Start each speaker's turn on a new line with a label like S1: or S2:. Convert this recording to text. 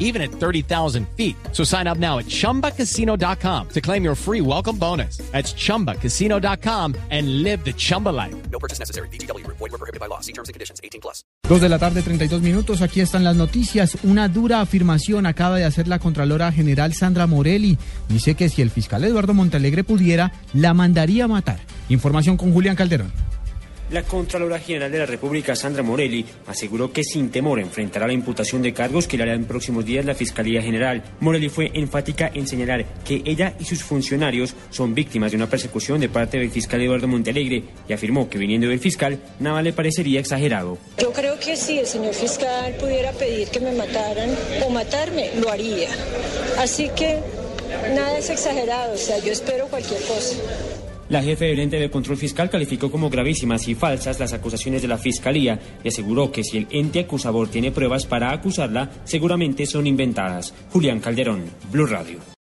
S1: even at 30,000 feet. So sign up now at chumbacasino.com to claim your free welcome bonus. That's chumbacasino.com and live the Chumba life.
S2: No purchase necessary. BGW. Void were prohibited by law. See terms and conditions. 18 plus.
S3: Dos de la tarde, 32 minutos. Aquí están las noticias. Una dura afirmación acaba de hacer la Contralora General Sandra Morelli. Dice que si el fiscal Eduardo Montalegre pudiera, la mandaría a matar. Información con Julián Calderón.
S4: La Contralora General de la República, Sandra Morelli, aseguró que sin temor enfrentará la imputación de cargos que le hará en próximos días la Fiscalía General. Morelli fue enfática en señalar que ella y sus funcionarios son víctimas de una persecución de parte del fiscal Eduardo Montalegre y afirmó que viniendo del fiscal, nada le parecería exagerado.
S5: Yo creo que si el señor fiscal pudiera pedir que me mataran o matarme, lo haría. Así que nada es exagerado, o sea, yo espero cualquier cosa.
S4: La jefe del ente de control fiscal calificó como gravísimas y falsas las acusaciones de la fiscalía y aseguró que si el ente acusador tiene pruebas para acusarla, seguramente son inventadas. Julián Calderón, Blue Radio.